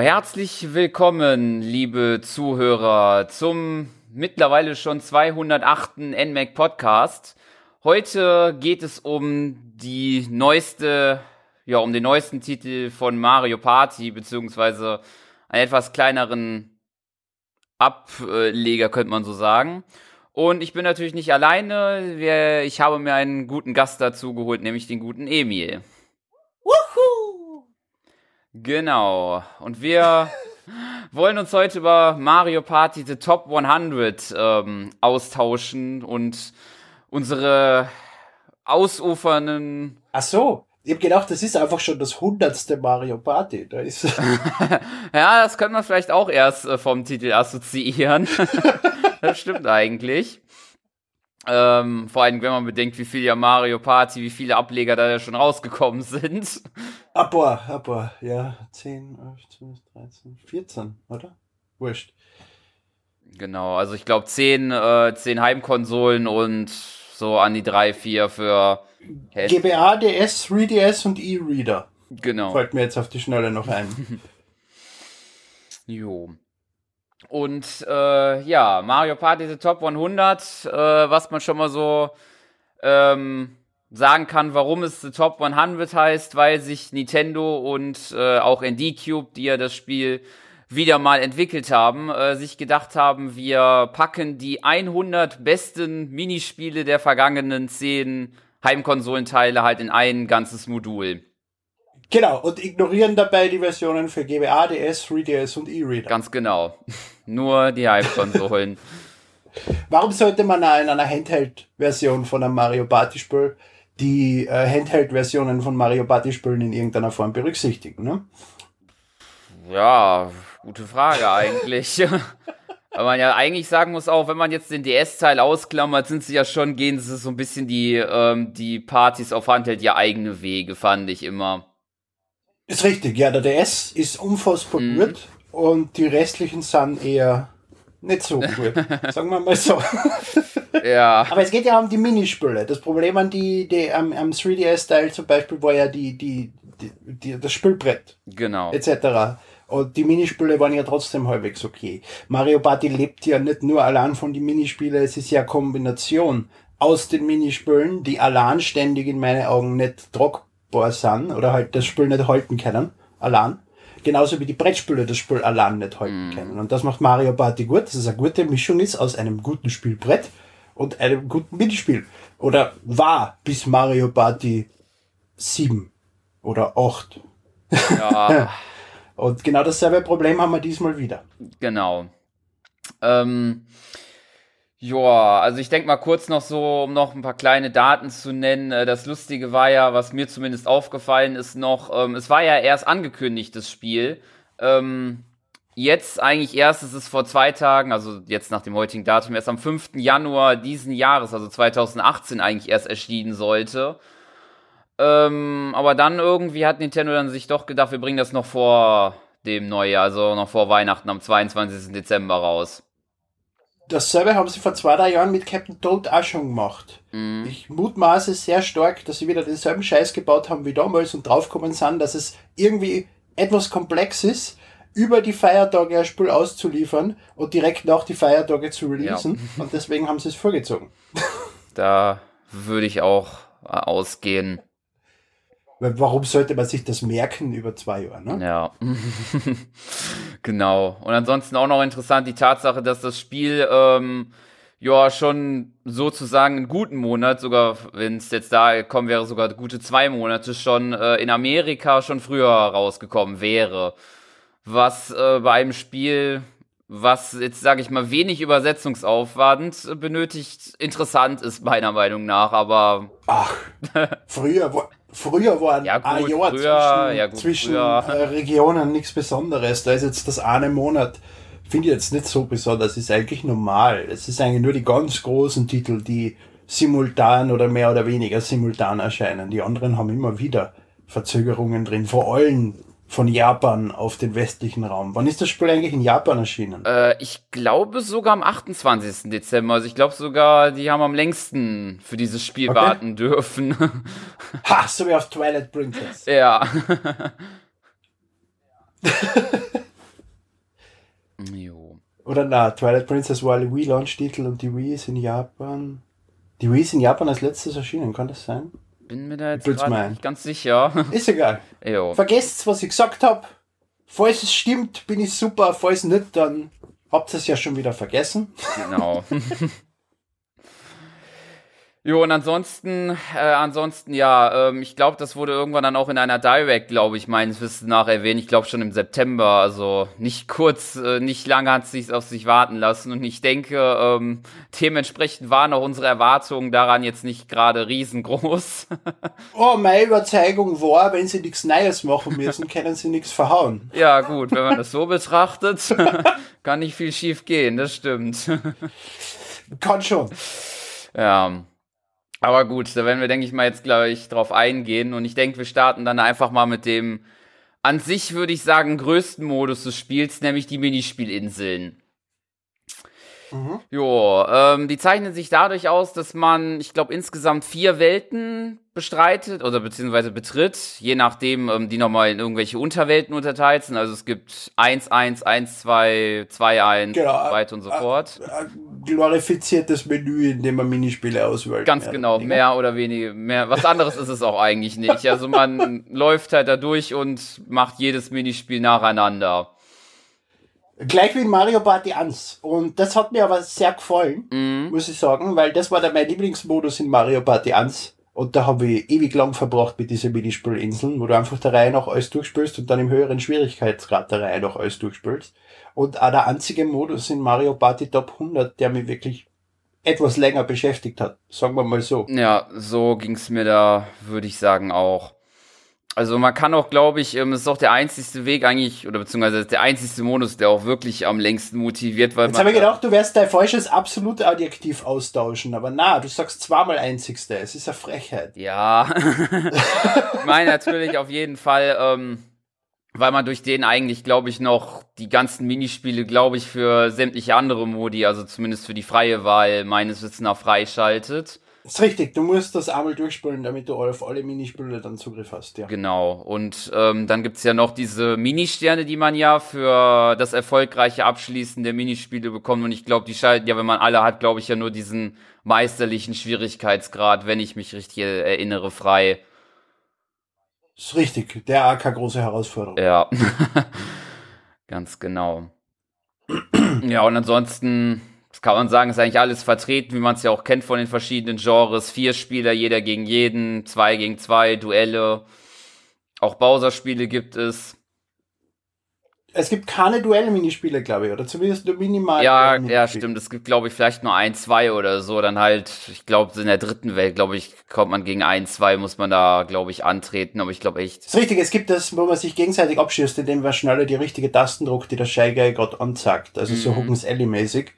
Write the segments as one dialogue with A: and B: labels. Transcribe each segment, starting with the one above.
A: Herzlich willkommen, liebe Zuhörer, zum mittlerweile schon 208. NMAC Podcast. Heute geht es um die neueste, ja, um den neuesten Titel von Mario Party, beziehungsweise einen etwas kleineren Ableger, könnte man so sagen. Und ich bin natürlich nicht alleine. Ich habe mir einen guten Gast dazu geholt, nämlich den guten Emil. Genau. Und wir wollen uns heute über Mario Party The Top 100 ähm, austauschen und unsere ausufernden.
B: Ach so. Ich habe gedacht, das ist einfach schon das hundertste Mario Party. Da ist
A: ja, das könnte man vielleicht auch erst äh, vom Titel assoziieren. das stimmt eigentlich. Ähm, vor allem, wenn man bedenkt, wie viel ja Mario Party, wie viele Ableger da ja schon rausgekommen sind.
B: Ein paar, ja. 10, 11, 12, 13, 14, oder? Wurscht.
A: Genau, also ich glaube 10, äh, 10 Heimkonsolen und so an die 3, 4 für
B: GBA, DS, 3DS und E-Reader.
A: Genau.
B: Fällt mir jetzt auf die Schnelle noch ein.
A: jo. Und äh, ja, Mario Party The Top 100, äh, was man schon mal so ähm, sagen kann, warum es The Top 100 heißt, weil sich Nintendo und äh, auch ND Cube, die ja das Spiel wieder mal entwickelt haben, äh, sich gedacht haben, wir packen die 100 besten Minispiele der vergangenen 10 Heimkonsolenteile halt in ein ganzes Modul.
B: Genau, und ignorieren dabei die Versionen für GBA, DS, 3DS und E-Reader.
A: Ganz genau. Nur die Heimkonsolen.
B: Warum sollte man in einer Handheld-Version von einem Mario Party-Spiel die äh, Handheld-Versionen von Mario Party-Spielen in irgendeiner Form berücksichtigen? Ne?
A: Ja, gute Frage eigentlich. Weil man ja eigentlich sagen muss auch, wenn man jetzt den DS-Teil ausklammert, sind sie ja schon, gehen sie so ein bisschen die, ähm, die Partys auf Handheld ja eigene Wege, fand ich immer.
B: Ist richtig, ja, der DS ist unfassbar mhm. gut und die restlichen sind eher nicht so gut, sagen wir mal so.
A: ja.
B: Aber es geht ja um die Minispiele. Das Problem an die, die am, am 3DS-Teil zum Beispiel war ja die, die, die, die, das Spielbrett.
A: Genau.
B: Etc. Und die Minispiele waren ja trotzdem halbwegs okay. Mario Party lebt ja nicht nur allein von den Minispielen, es ist ja eine Kombination aus den Minispielen, die allein ständig in meinen Augen nicht tragbar sind oder halt das Spiel nicht halten können, allein. Genauso wie die Brettspiele das Spiel allein nicht halten mm. können. Und das macht Mario Party gut, dass es eine gute Mischung ist aus einem guten Spielbrett und einem guten Minispiel. Oder war bis Mario Party 7 oder 8.
A: Ja.
B: Und genau dasselbe Problem haben wir diesmal wieder.
A: Genau. Ähm, ja, also ich denke mal kurz noch so, um noch ein paar kleine Daten zu nennen. Äh, das Lustige war ja, was mir zumindest aufgefallen ist noch, ähm, es war ja erst angekündigt, das Spiel. Ähm, jetzt eigentlich erst, es ist vor zwei Tagen, also jetzt nach dem heutigen Datum, erst am 5. Januar diesen Jahres, also 2018 eigentlich erst erschienen sollte. Ähm, aber dann irgendwie hat Nintendo dann sich doch gedacht, wir bringen das noch vor dem Neujahr, also noch vor Weihnachten am 22. Dezember raus.
B: Dasselbe haben sie vor zwei, drei Jahren mit Captain Toad auch schon gemacht. Mhm. Ich mutmaße sehr stark, dass sie wieder denselben Scheiß gebaut haben wie damals und draufgekommen sind, dass es irgendwie etwas komplex ist, über die Feiertage ein Spiel auszuliefern und direkt nach die Feiertage zu releasen. Ja. Und deswegen haben sie es vorgezogen.
A: Da würde ich auch ausgehen.
B: Weil warum sollte man sich das merken über zwei Jahre? Ne?
A: Ja, genau. Und ansonsten auch noch interessant die Tatsache, dass das Spiel ähm, ja schon sozusagen einen guten Monat, sogar wenn es jetzt da kommen wäre, sogar gute zwei Monate schon äh, in Amerika schon früher rausgekommen wäre. Was äh, bei einem Spiel, was jetzt sage ich mal wenig Übersetzungsaufwand benötigt, interessant ist meiner Meinung nach. Aber
B: ach, früher Früher waren
A: ja, gut,
B: ein Jahr
A: früher,
B: zwischen,
A: ja, gut,
B: zwischen äh, Regionen nichts Besonderes. Da ist jetzt das eine Monat, finde ich jetzt nicht so besonders, ist eigentlich normal. Es ist eigentlich nur die ganz großen Titel, die simultan oder mehr oder weniger simultan erscheinen. Die anderen haben immer wieder Verzögerungen drin, vor allem von Japan auf den westlichen Raum. Wann ist das Spiel eigentlich in Japan erschienen?
A: Äh, ich glaube sogar am 28. Dezember. Also ich glaube sogar, die haben am längsten für dieses Spiel okay. warten dürfen.
B: ha, so wie auf Twilight Princess.
A: Ja.
B: jo. Oder na, Twilight Princess war ein Wii-Launch-Titel und die Wii ist in Japan. Die Wii ist in Japan als letztes erschienen, kann das sein?
A: Bin mir da jetzt nicht ganz sicher.
B: Ist egal. Jo. Vergesst, was ich gesagt habe. Falls es stimmt, bin ich super. Falls nicht, dann habt ihr es ja schon wieder vergessen.
A: Genau. Jo, und ansonsten, äh, ansonsten ja, ähm, ich glaube, das wurde irgendwann dann auch in einer Direct, glaube ich, meines Wissens nach erwähnt. Ich glaube schon im September, also nicht kurz, äh, nicht lange hat es sich auf sich warten lassen. Und ich denke, ähm, dementsprechend waren auch unsere Erwartungen daran jetzt nicht gerade riesengroß.
B: oh, meine Überzeugung war, wenn sie nichts Neues machen müssen, können sie nichts verhauen.
A: Ja, gut, wenn man das so betrachtet, kann nicht viel schief gehen, das stimmt.
B: kann schon.
A: Ja. Aber gut, da werden wir, denke ich mal, jetzt gleich drauf eingehen. Und ich denke, wir starten dann einfach mal mit dem an sich, würde ich sagen, größten Modus des Spiels, nämlich die Minispielinseln. Mhm. Jo, ähm, die zeichnen sich dadurch aus, dass man, ich glaube, insgesamt vier Welten bestreitet oder beziehungsweise betritt, je nachdem, ähm, die nochmal in irgendwelche Unterwelten unterteilt sind. Also es gibt 1, 1, 1, 2, 2, 1, genau, weiter und so fort.
B: glorifiziertes Menü, in dem man Minispiele auswählt.
A: Ganz genau, oder mehr oder weniger, mehr. Was anderes ist es auch eigentlich nicht. Also man läuft halt da durch und macht jedes Minispiel nacheinander.
B: Gleich wie in Mario Party 1. Und das hat mir aber sehr gefallen, mhm. muss ich sagen, weil das war dann mein Lieblingsmodus in Mario Party 1. Und da habe ich ewig lang verbracht mit diesen Minispielinseln, wo du einfach der Reihe nach alles durchspielst und dann im höheren Schwierigkeitsgrad der Reihe nach alles durchspielst. Und auch der einzige Modus in Mario Party Top 100, der mich wirklich etwas länger beschäftigt hat, sagen wir mal so.
A: Ja, so ging's mir da, würde ich sagen, auch. Also man kann auch, glaube ich, ähm, ist auch der einzigste Weg eigentlich, oder beziehungsweise der einzigste Modus, der auch wirklich am längsten motiviert, weil
B: Jetzt habe ich gedacht, du wirst dein falsches absolute Adjektiv austauschen, aber na, du sagst zweimal einzigste, es ist eine Frechheit.
A: Ja, ich meine natürlich auf jeden Fall, ähm, weil man durch den eigentlich, glaube ich, noch die ganzen Minispiele, glaube ich, für sämtliche andere Modi, also zumindest für die freie Wahl meines Wissens nach freischaltet.
B: Ist richtig, du musst das einmal durchspielen, damit du auf alle Minispiele dann Zugriff hast, ja.
A: Genau, und ähm, dann gibt's ja noch diese Ministerne, die man ja für das erfolgreiche Abschließen der Minispiele bekommt. Und ich glaube, die schalten ja, wenn man alle hat, glaube ich, ja nur diesen meisterlichen Schwierigkeitsgrad, wenn ich mich richtig erinnere, frei.
B: Ist richtig, der AK große Herausforderung.
A: Ja, ganz genau. ja, und ansonsten das kann man sagen, ist eigentlich alles vertreten, wie man es ja auch kennt von den verschiedenen Genres. Vier Spieler, jeder gegen jeden, zwei gegen zwei, Duelle. Auch Bowser-Spiele gibt es.
B: Es gibt keine Duell-Minispiele, glaube ich, oder zumindest nur minimal.
A: Ja, ja, stimmt. Es gibt, glaube ich, vielleicht nur ein, zwei oder so. Dann halt, ich glaube, in der dritten Welt, glaube ich, kommt man gegen ein, zwei, muss man da, glaube ich, antreten. Aber ich glaube echt.
B: Das ist richtig, es gibt das, wo man sich gegenseitig abschießt, indem man schneller die richtige Tasten druckt, die der Shy Guy gerade anzeigt. Also mhm. so Hookens Alley-mäßig.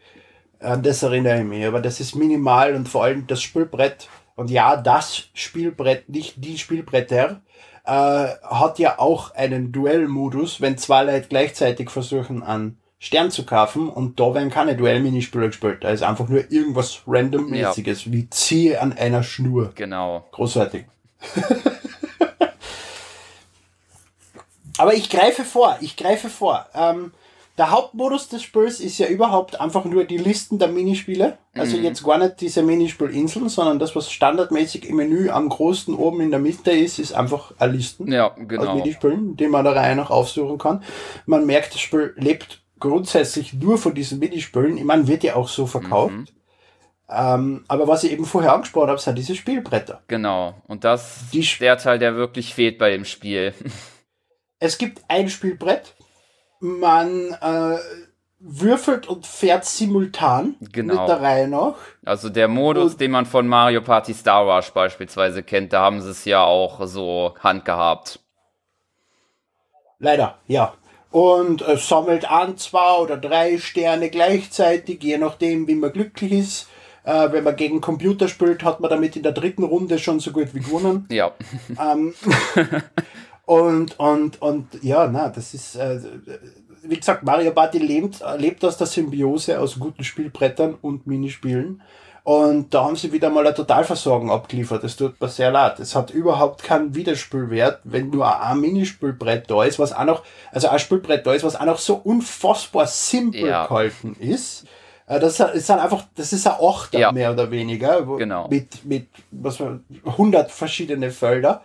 B: An das erinnere ich mich, aber das ist minimal und vor allem das Spielbrett, und ja, das Spielbrett, nicht die Spielbretter, äh, hat ja auch einen Duellmodus, wenn zwei Leute gleichzeitig versuchen, an Stern zu kaufen und da werden keine Duell-Minispiele gespielt. Da ist einfach nur irgendwas randommäßiges, ja. wie ziehe an einer Schnur.
A: Genau.
B: Großartig. Aber ich greife vor, ich greife vor. Ähm, der Hauptmodus des Spiels ist ja überhaupt einfach nur die Listen der Minispiele. Also mhm. jetzt gar nicht diese Minispielinseln, sondern das, was standardmäßig im Menü am großen oben in der Mitte ist, ist einfach eine Listen
A: ja, genau.
B: aus Minispielen, die man der Reihe nach aufsuchen kann. Man merkt, das Spiel lebt grundsätzlich nur von diesen Minispielen. Ich meine, wird ja auch so verkauft. Mhm. Ähm, aber was ich eben vorher angesprochen habe, sind diese Spielbretter.
A: Genau. Und das ist der Teil, der wirklich fehlt bei dem Spiel.
B: Es gibt ein Spielbrett, man äh, würfelt und fährt simultan
A: genau.
B: mit der Reihe noch.
A: Also der Modus, und den man von Mario Party Star Rush beispielsweise kennt, da haben sie es ja auch so handgehabt.
B: Leider, ja. Und äh, sammelt an zwei oder drei Sterne gleichzeitig, je nachdem, wie man glücklich ist. Äh, wenn man gegen Computer spielt, hat man damit in der dritten Runde schon so gut wie gewonnen.
A: Ja.
B: Ähm, Und, und, und ja, na, das ist, äh, wie gesagt, Mario Party lebt, lebt aus der Symbiose aus guten Spielbrettern und Minispielen. Und da haben sie wieder mal eine Totalversorgung abgeliefert. Das tut mir sehr leid. Es hat überhaupt keinen Widerspielwert, wenn nur ein Minispielbrett da ist, was auch noch, also ein Spielbrett da ist, was auch noch so unfassbar simpel ja. gehalten ist. Äh, das ist dann einfach, das ist ein Achter ja. mehr oder weniger.
A: Genau.
B: Mit, mit, was man, 100 verschiedene Felder.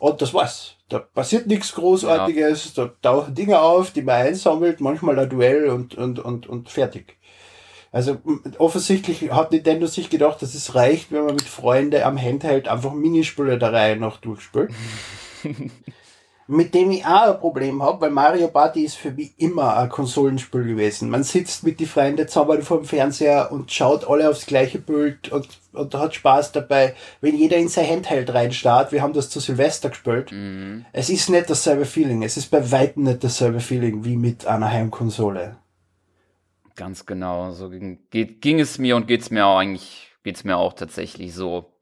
B: Und das war's. Da passiert nichts Großartiges, ja. da tauchen Dinge auf, die man einsammelt, manchmal ein Duell und, und, und, und fertig. Also offensichtlich hat Nintendo sich gedacht, dass es reicht, wenn man mit Freunden am Handheld einfach Minispiele der Reihe noch durchspielt. mit dem ich auch ein Problem habe, weil Mario Party ist für mich immer ein Konsolenspiel gewesen. Man sitzt mit die Freunden zusammen vor dem Fernseher und schaut alle aufs gleiche Bild und, und hat Spaß dabei, wenn jeder in sein Handheld reinstarrt. Wir haben das zu Silvester gespielt. Mhm. Es ist nicht dasselbe Feeling. Es ist bei weitem nicht dasselbe Feeling wie mit einer Heimkonsole.
A: Ganz genau. So ging, geht, ging es mir und geht's mir auch eigentlich, geht's mir auch tatsächlich so.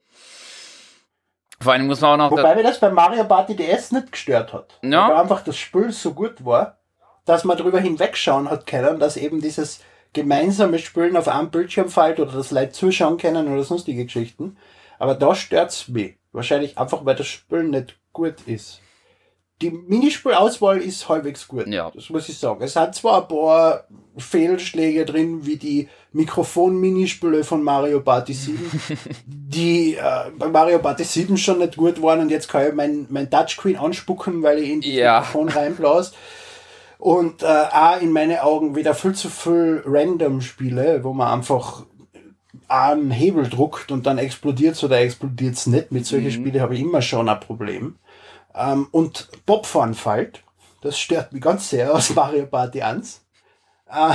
B: Vor allem muss man auch noch. Wobei mir das bei Mario Party DS nicht gestört hat. Ja. Weil einfach das Spiel so gut war, dass man darüber hinwegschauen hat können, dass eben dieses gemeinsame Spielen auf einem Bildschirm fällt oder das Leute zuschauen können oder sonstige Geschichten. Aber da stört's mich. Wahrscheinlich einfach, weil das Spiel nicht gut ist. Die Minispielauswahl ist halbwegs gut. Ja. Das muss ich sagen. Es hat zwar ein paar Fehlschläge drin, wie die Mikrofon-Minispiele von Mario Party 7, die äh, bei Mario Party 7 schon nicht gut waren und jetzt kann ich mein, mein Touchscreen anspucken, weil ich in das ja. Mikrofon reinblas. Und äh, auch in meine Augen wieder viel zu viel Random-Spiele, wo man einfach einen Hebel druckt und dann explodiert es oder explodiert es nicht. Mit solchen mhm. Spielen habe ich immer schon ein Problem. Ähm, und Bobfahren fällt. Das stört mich ganz sehr aus Mario Party 1. Äh,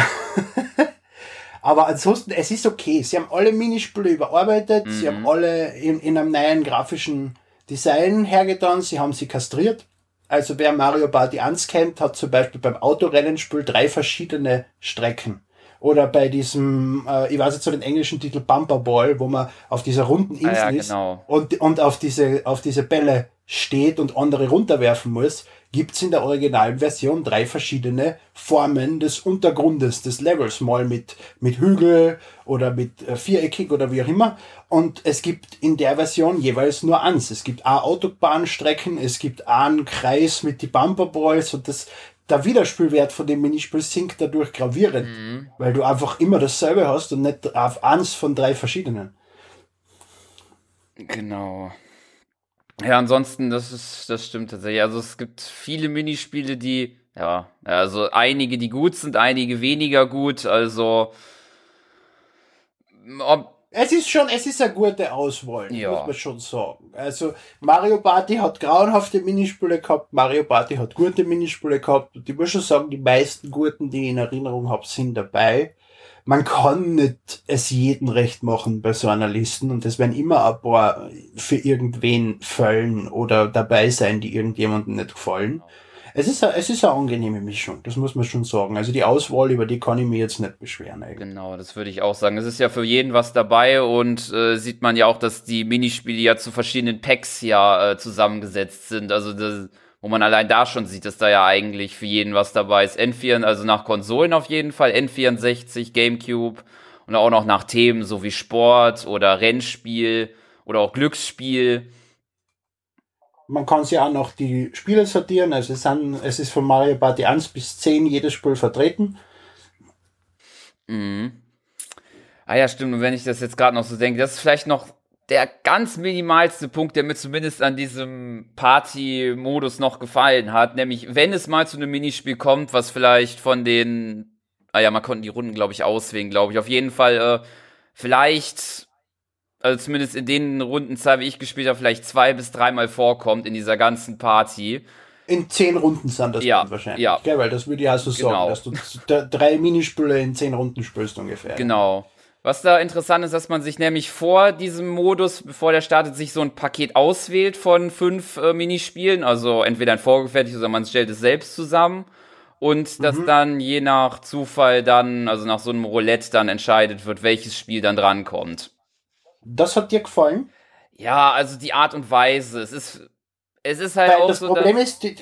B: aber ansonsten, es ist okay. Sie haben alle Minispiele überarbeitet. Mhm. Sie haben alle in, in einem neuen grafischen Design hergetan. Sie haben sie kastriert. Also wer Mario Party 1 kennt, hat zum Beispiel beim Autorennenspiel drei verschiedene Strecken. Oder bei diesem, äh, ich weiß jetzt so den englischen Titel Bumper Ball, wo man auf dieser runden Insel ah, ja, genau. ist und, und auf diese, auf diese Bälle steht und andere runterwerfen muss, gibt's in der originalen Version drei verschiedene Formen des Untergrundes, des Levels, mal mit, mit Hügel oder mit äh, viereckig oder wie auch immer. Und es gibt in der Version jeweils nur eins. Es gibt A Autobahnstrecken, es gibt A einen Kreis mit die Bumperballs und das, der Wiederspielwert von dem Minispiel sinkt dadurch gravierend, mhm. weil du einfach immer dasselbe hast und nicht auf eins von drei verschiedenen.
A: Genau. Ja, ansonsten, das ist, das stimmt tatsächlich. Also es gibt viele Minispiele, die, ja, also einige, die gut sind, einige weniger gut. Also
B: ob, es ist schon, es ist eine gute Auswahl, ja. muss man schon sagen. Also Mario Party hat grauenhafte Minispiele gehabt, Mario Party hat gute Minispiele gehabt und ich muss schon sagen, die meisten guten, die ich in Erinnerung habe, sind dabei man kann nicht es jeden recht machen bei so einer Listen und es werden immer ein paar für irgendwen fallen oder dabei sein, die irgendjemandem nicht gefallen. Es ist, eine, es ist eine angenehme Mischung, das muss man schon sagen. Also die Auswahl, über die kann ich mir jetzt nicht beschweren.
A: Eigentlich. Genau, das würde ich auch sagen. Es ist ja für jeden was dabei und äh, sieht man ja auch, dass die Minispiele ja zu verschiedenen Packs ja äh, zusammengesetzt sind. Also das, wo man allein da schon sieht, dass da ja eigentlich für jeden was dabei ist. N4, also nach Konsolen auf jeden Fall, N64, Gamecube und auch noch nach Themen, so wie Sport oder Rennspiel oder auch Glücksspiel.
B: Man kann sich auch noch die Spiele sortieren, also es, sind, es ist von Mario Party 1 bis 10 jedes Spiel vertreten.
A: Mhm. Ah ja, stimmt. Und wenn ich das jetzt gerade noch so denke, das ist vielleicht noch der ganz minimalste Punkt, der mir zumindest an diesem Party-Modus noch gefallen hat, nämlich wenn es mal zu einem Minispiel kommt, was vielleicht von den, ah ja, man konnte die Runden, glaube ich, auswählen, glaube ich. Auf jeden Fall, äh, vielleicht, also zumindest in den Rundenzahl, wie ich gespielt habe, vielleicht zwei bis dreimal vorkommt in dieser ganzen Party.
B: In zehn Runden sind das
A: ja,
B: wahrscheinlich.
A: Ja.
B: Gell, weil das würde auch so genau. sagen, dass du drei Minispiele in zehn Runden spielst ungefähr.
A: Genau. Was da interessant ist, dass man sich nämlich vor diesem Modus, bevor der startet, sich so ein Paket auswählt von fünf äh, Minispielen. Also entweder ein vorgefertigtes oder man stellt es selbst zusammen. Und mhm. dass dann je nach Zufall dann, also nach so einem Roulette dann entscheidet wird, welches Spiel dann drankommt.
B: Das hat dir gefallen?
A: Ja, also die Art und Weise. Es ist, es ist halt Weil
B: auch das so. Das Problem ist, die,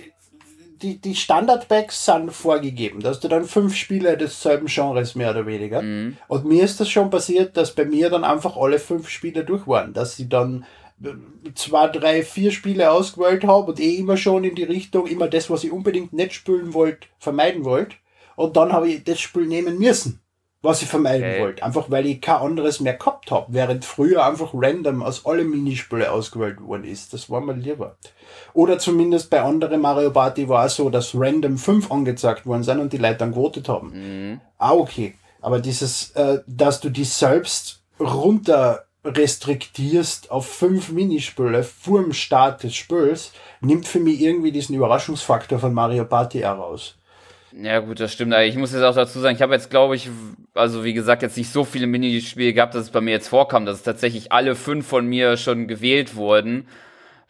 B: die, die Standard-Packs sind vorgegeben. Da hast du dann fünf Spiele desselben Genres mehr oder weniger. Mhm. Und mir ist das schon passiert, dass bei mir dann einfach alle fünf Spiele durch waren. Dass sie dann zwei, drei, vier Spiele ausgewählt habe und eh immer schon in die Richtung, immer das, was ich unbedingt nicht spielen wollte, vermeiden wollte. Und dann habe ich das Spiel nehmen müssen was ich vermeiden okay. wollte. Einfach weil ich kein anderes mehr gehabt habe, während früher einfach random aus allen Minispiele ausgewählt worden ist. Das war mir lieber. Oder zumindest bei anderen Mario Party war es so, dass random fünf angezeigt worden sind und die Leute dann gewotet haben. Mhm. Ah, okay. Aber dieses, äh, dass du dich selbst runter restriktierst auf fünf Minispiele vor dem Start des Spiels, nimmt für mich irgendwie diesen Überraschungsfaktor von Mario Party heraus.
A: Ja, gut, das stimmt. Ich muss jetzt auch dazu sagen, ich habe jetzt, glaube ich, also wie gesagt, jetzt nicht so viele Minispiele gehabt, dass es bei mir jetzt vorkam, dass es tatsächlich alle fünf von mir schon gewählt wurden.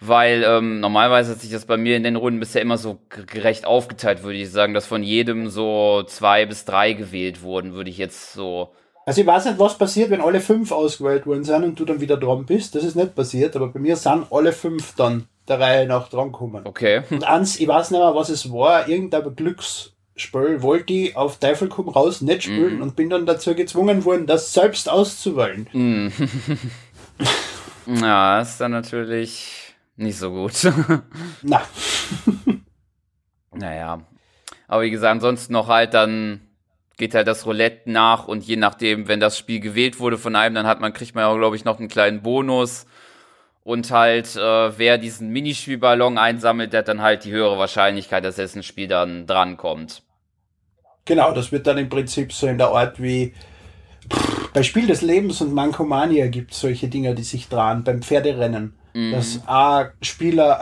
A: Weil ähm, normalerweise hat sich das bei mir in den Runden bisher immer so gerecht aufgeteilt, würde ich sagen, dass von jedem so zwei bis drei gewählt wurden, würde ich jetzt so.
B: Also ich weiß nicht, was passiert, wenn alle fünf ausgewählt worden sind und du dann wieder dran bist. Das ist nicht passiert, aber bei mir sind alle fünf dann der Reihe nach dran gekommen.
A: Okay.
B: Und eins, ich weiß nicht mehr, was es war, irgendein Glücks Spiel wollte ich auf Teufel komm raus nicht spielen mm. und bin dann dazu gezwungen worden, das selbst auszuwählen. Mm.
A: ja, ist dann natürlich nicht so gut.
B: Na.
A: naja. Aber wie gesagt, ansonsten noch halt dann geht halt das Roulette nach und je nachdem, wenn das Spiel gewählt wurde von einem, dann hat man, kriegt man ja, glaube ich, noch einen kleinen Bonus. Und halt, äh, wer diesen Minispielballon einsammelt, der hat dann halt die höhere Wahrscheinlichkeit, dass dessen Spiel dann drankommt.
B: Genau, das wird dann im Prinzip so in der Art wie pff, bei Spiel des Lebens und Mankomania gibt es solche Dinge, die sich dran beim Pferderennen. Mhm. Dass A Spieler,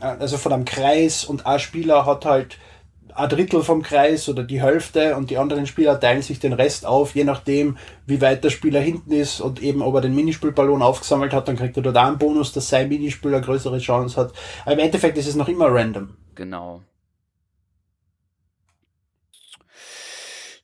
B: also von einem Kreis und A Spieler hat halt ein Drittel vom Kreis oder die Hälfte und die anderen Spieler teilen sich den Rest auf, je nachdem, wie weit der Spieler hinten ist und eben ob er den Minispielballon aufgesammelt hat, dann kriegt er dort einen Bonus, dass sein Minispieler größere Chance hat. Aber im Endeffekt ist es noch immer random.
A: Genau.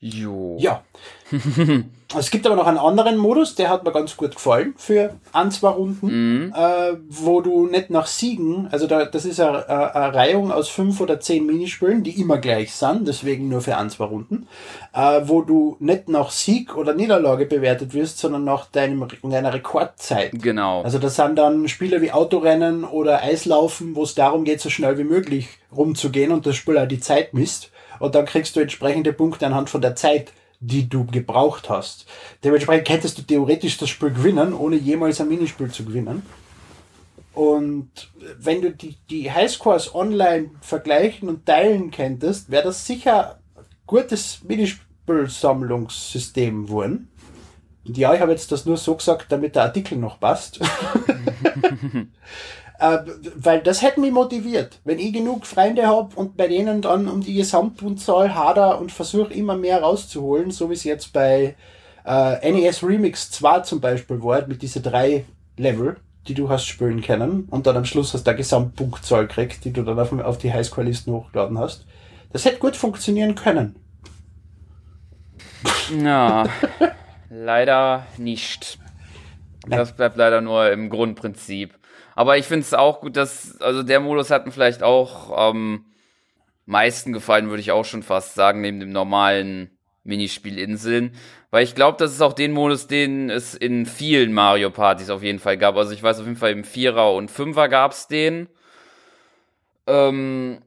B: Jo. Ja. es gibt aber noch einen anderen Modus, der hat mir ganz gut gefallen für ein, zwei Runden, mhm. äh, wo du nicht nach Siegen, also da, das ist eine, eine Reihung aus fünf oder zehn Minispielen, die immer gleich sind, deswegen nur für ein, zwei Runden, äh, wo du nicht nach Sieg oder Niederlage bewertet wirst, sondern nach deinem, deiner Rekordzeit.
A: Genau.
B: Also das sind dann Spiele wie Autorennen oder Eislaufen, wo es darum geht, so schnell wie möglich rumzugehen und das Spiel auch die Zeit misst und dann kriegst du entsprechende Punkte anhand von der Zeit, die du gebraucht hast. Dementsprechend könntest du theoretisch das Spiel gewinnen, ohne jemals ein Minispiel zu gewinnen. Und wenn du die, die Highscores online vergleichen und teilen könntest, wäre das sicher ein gutes Minispielsammlungssystem geworden. Und ja, ich habe jetzt das nur so gesagt, damit der Artikel noch passt. Äh, weil das hätte mich motiviert. Wenn ich genug Freunde habe und bei denen dann um die Gesamtpunktzahl hader und versuche immer mehr rauszuholen, so wie es jetzt bei äh, NES Remix 2 zum Beispiel war, mit diese drei Level, die du hast spielen können und dann am Schluss hast du eine Gesamtpunktzahl gekriegt, die du dann auf, auf die Highscore-Listen hochgeladen hast. Das hätte gut funktionieren können.
A: Na, leider nicht. Das bleibt leider nur im Grundprinzip. Aber ich finde es auch gut, dass, also der Modus hat mir vielleicht auch am ähm, meisten gefallen, würde ich auch schon fast sagen, neben dem normalen Minispiel Inseln. Weil ich glaube, das ist auch den Modus, den es in vielen Mario Partys auf jeden Fall gab. Also ich weiß auf jeden Fall im Vierer und Fünfer gab es den. Ähm,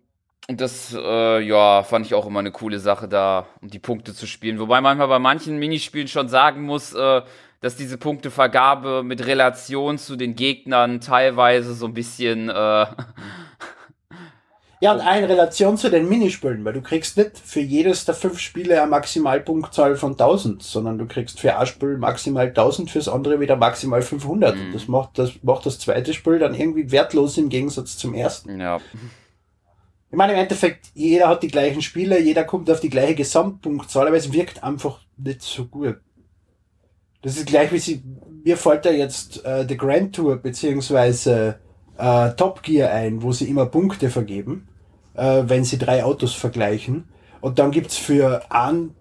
A: und das, äh, ja, fand ich auch immer eine coole Sache, da um die Punkte zu spielen. Wobei manchmal bei manchen Minispielen schon sagen muss, äh, dass diese Punktevergabe mit Relation zu den Gegnern teilweise so ein bisschen. Äh
B: ja, und eine Relation zu den Minispielen, weil du kriegst nicht für jedes der fünf Spiele eine Maximalpunktzahl von 1000, sondern du kriegst für ein Spiel maximal 1000, fürs andere wieder maximal 500. Mhm. Das macht das, macht das zweite Spiel dann irgendwie wertlos im Gegensatz zum ersten.
A: Ja.
B: Ich meine, im Endeffekt, jeder hat die gleichen Spiele, jeder kommt auf die gleiche Gesamtpunktzahl, aber es wirkt einfach nicht so gut. Das ist gleich wie sie, mir fällt da jetzt äh, The Grand Tour beziehungsweise äh, Top Gear ein, wo sie immer Punkte vergeben, äh, wenn sie drei Autos vergleichen. Und dann gibt's für einen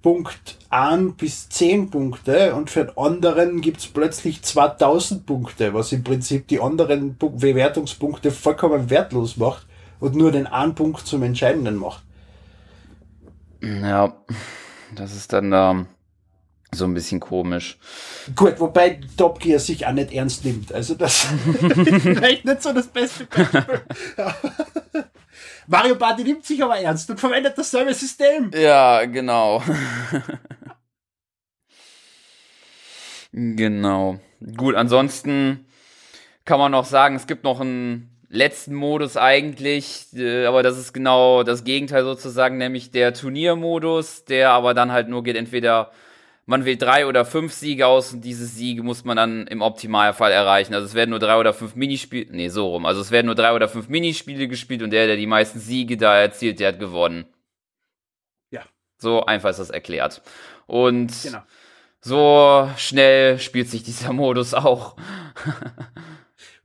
B: Punkt an bis zehn Punkte und für den anderen gibt's plötzlich 2000 Punkte, was im Prinzip die anderen Bewertungspunkte vollkommen wertlos macht, und nur den einen Punkt zum Entscheidenden macht.
A: Ja, das ist dann ähm, so ein bisschen komisch.
B: Gut, wobei Top Gear sich auch nicht ernst nimmt. Also das ist vielleicht nicht so das beste Beispiel. Mario Party nimmt sich aber ernst und verwendet dasselbe System.
A: Ja, genau. genau. Gut, ansonsten kann man noch sagen, es gibt noch einen letzten Modus eigentlich, äh, aber das ist genau das Gegenteil sozusagen, nämlich der Turniermodus, der aber dann halt nur geht, entweder man wählt drei oder fünf Siege aus und diese Siege muss man dann im Optimalfall erreichen. Also es werden nur drei oder fünf Minispiele, nee, so rum. Also es werden nur drei oder fünf Minispiele gespielt und der, der die meisten Siege da erzielt, der hat gewonnen.
B: Ja.
A: So einfach ist das erklärt. Und genau. so schnell spielt sich dieser Modus auch.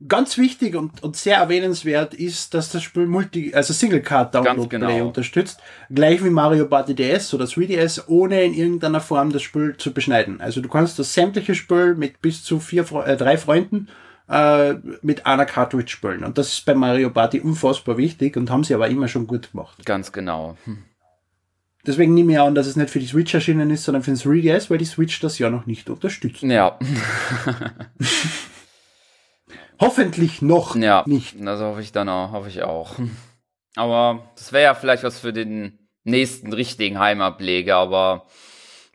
B: Ganz wichtig und, und sehr erwähnenswert ist, dass das Spiel Multi, also Single Card Download genau. Play unterstützt. Gleich wie Mario Party DS oder 3DS, ohne in irgendeiner Form das Spiel zu beschneiden. Also du kannst das sämtliche Spiel mit bis zu vier, äh, drei Freunden äh, mit einer Cartridge spielen. Und das ist bei Mario Party unfassbar wichtig und haben sie aber immer schon gut gemacht.
A: Ganz genau. Hm.
B: Deswegen nehme ich an, dass es nicht für die Switch erschienen ist, sondern für den 3DS, weil die Switch das ja noch nicht unterstützt.
A: Ja.
B: Hoffentlich noch
A: ja, nicht. Das hoffe ich dann auch, hoffe ich auch. Aber das wäre ja vielleicht was für den nächsten richtigen Heimableger, aber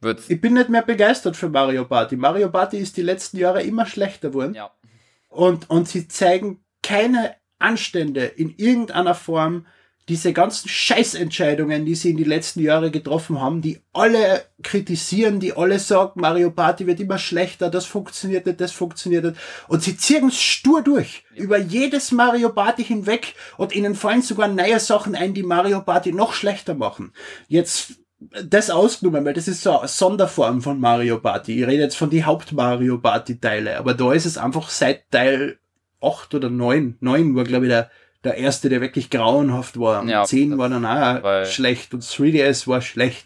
A: wird's.
B: Ich bin nicht mehr begeistert für Mario Party. Mario Party ist die letzten Jahre immer schlechter geworden.
A: Ja.
B: Und, und sie zeigen keine Anstände in irgendeiner Form, diese ganzen Scheißentscheidungen, die sie in die letzten Jahre getroffen haben, die alle kritisieren, die alle sagen, Mario Party wird immer schlechter, das funktioniert nicht, das funktioniert nicht. Und sie ziehen es stur durch, ja. über jedes Mario Party hinweg und ihnen fallen sogar neue Sachen ein, die Mario Party noch schlechter machen. Jetzt das ausgenommen, weil das ist so eine Sonderform von Mario Party. Ich rede jetzt von die Haupt-Mario Party-Teile, aber da ist es einfach seit Teil 8 oder 9, 9 war glaube ich der der erste, der wirklich grauenhaft war. Ja, 10 war dann auch schlecht und 3DS war schlecht.